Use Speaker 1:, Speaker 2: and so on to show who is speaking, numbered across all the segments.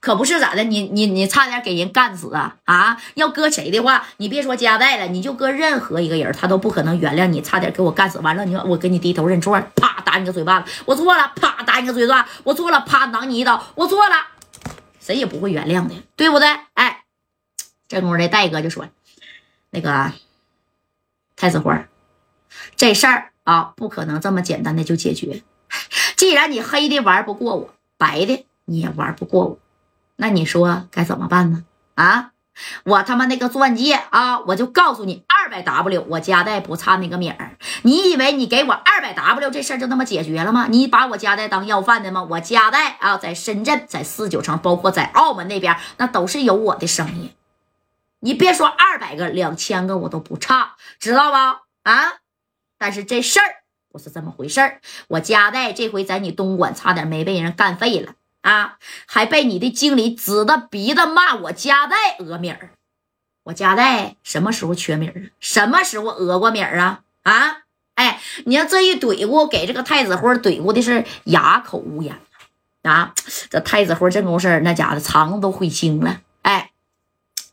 Speaker 1: 可不是咋的，你你你差点给人干死啊啊！要搁谁的话，你别说加代了，你就搁任何一个人，他都不可能原谅你，差点给我干死。完了，你说我给你低头认错，啪打你个嘴巴子，我错了，啪打你个嘴巴子，我错了，啪挠你一刀，我错了，谁也不会原谅的，对不对？哎，这功夫这戴哥就说，那个太子花，这事儿啊，不可能这么简单的就解决。既然你黑的玩不过我，白的你也玩不过我，那你说该怎么办呢？啊，我他妈那个钻戒啊，我就告诉你，二百 W，我家代不差那个米儿。你以为你给我二百 W 这事儿就那么解决了吗？你把我家代当要饭的吗？我家代啊，在深圳，在四九城，包括在澳门那边，那都是有我的生意。你别说二百个、两千个，我都不差，知道吧？啊，但是这事儿。不是这么回事儿，我家代这回在你东莞差点没被人干废了啊，还被你的经理指着鼻子骂我夹带讹米儿。我夹带什么时候缺米儿啊？什么时候讹过米儿啊？啊，哎，你要这一怼过，给这个太子辉怼过的是哑口无言啊！这太子辉这功事那家伙肠子都悔青了，哎。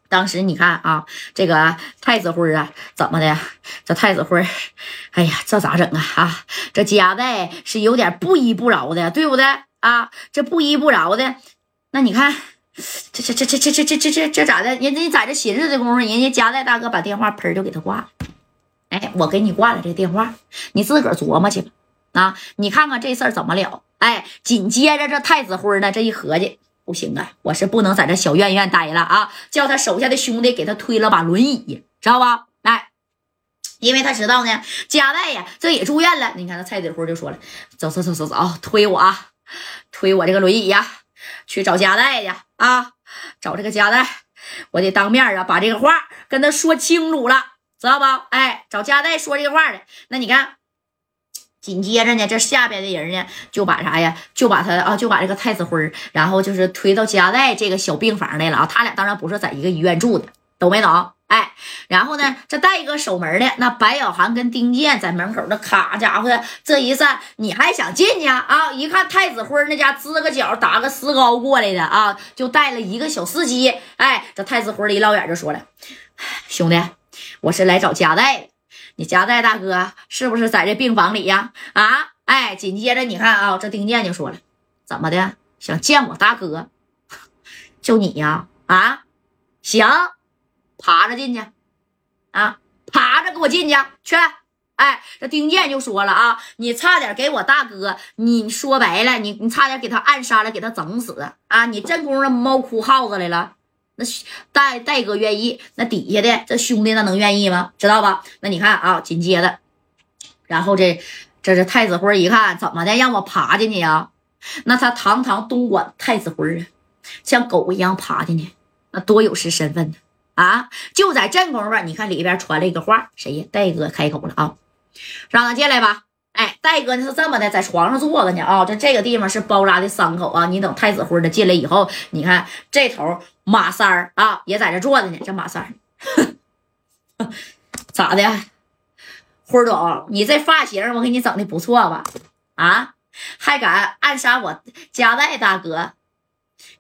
Speaker 1: 当时你看啊，这个太子辉啊，怎么的？这太子辉，哎呀，这咋整啊？啊，这夹带是有点不依不饶的，对不对啊？这不依不饶的，那你看，这这这这这这这这这这咋的？人家在这寻思的功夫，人家家代大哥把电话喷就给他挂了。哎，我给你挂了这电话，你自个儿琢磨去吧。啊，你看看这事儿怎么了？哎，紧接着这太子辉呢，这一合计。不行啊，我是不能在这小院院待了啊！叫他手下的兄弟给他推了把轮椅，知道吧？哎，因为他知道呢，家代呀，这也住院了。你看，那蔡子辉就说了：“走走走走走，推我啊，推我这个轮椅呀，去找加代去啊，找这个加代，我得当面啊，把这个话跟他说清楚了，知道吧？哎，找加代说这个话的。那你看。”紧接着呢，这下边的人呢，就把啥呀？就把他啊，就把这个太子辉然后就是推到加代这个小病房来了啊。他俩当然不是在一个医院住的，懂没懂？哎，然后呢，这带一个守门的那白小涵跟丁健在门口，那咔家伙这一站，你还想进去啊？一看太子辉那家支个脚打个石膏过来的啊，就带了一个小司机。哎，这太子辉一老远就说了：“兄弟，我是来找家代的。”你夹代大哥是不是在这病房里呀？啊，哎，紧接着你看啊，这丁健就说了，怎么的？想见我大哥？就你呀？啊，行，爬着进去，啊，爬着给我进去去。哎，这丁健就说了啊，你差点给我大哥，你说白了，你你差点给他暗杀了，给他整死啊！你这功夫猫哭耗子来了。那戴戴哥愿意，那底下的这兄弟那能愿意吗？知道吧？那你看啊，紧接着，然后这这是太子辉一看，怎么的，让我爬进去呀？那他堂堂东莞太子辉啊，像狗一样爬进去，那多有失身份呢啊！就在这功夫，你看里边传了一个话，谁呀？戴哥开口了啊，让他进来吧。哎，戴哥呢是这么的，在床上坐着呢啊，这这个地方是包扎的伤口啊。你等太子辉的进来以后，你看这头马三儿啊也在这坐着呢。这马三儿 咋的？辉总，你这发型我给你整的不错吧？啊，还敢暗杀我家代大哥？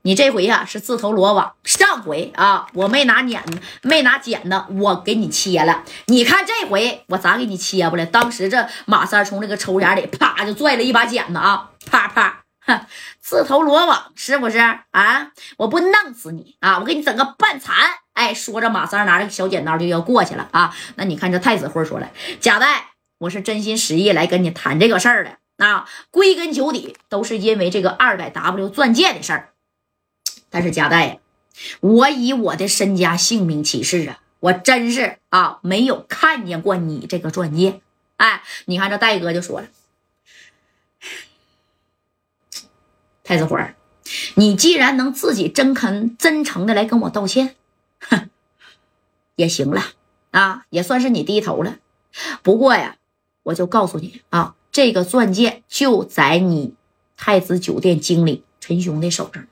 Speaker 1: 你这回呀是自投罗网。上回啊，我没拿剪，没拿剪子，我给你切了。你看这回我咋给你切不了？当时这马三从这个抽匣里啪就拽了一把剪子啊，啪啪，哼，自投罗网是不是啊？我不弄死你啊！我给你整个半残。哎，说着马三拿着小剪刀就要过去了啊。那你看这太子辉说了，贾代，我是真心实意来跟你谈这个事儿的啊。归根究底都是因为这个二百 W 钻戒的事儿。但是贾代呀，我以我的身家性命起誓啊，我真是啊没有看见过你这个钻戒。哎，你看这戴哥就说了，太子花你既然能自己真肯真诚的来跟我道歉，哼，也行了啊，也算是你低头了。不过呀，我就告诉你啊，这个钻戒就在你太子酒店经理陈雄的手上。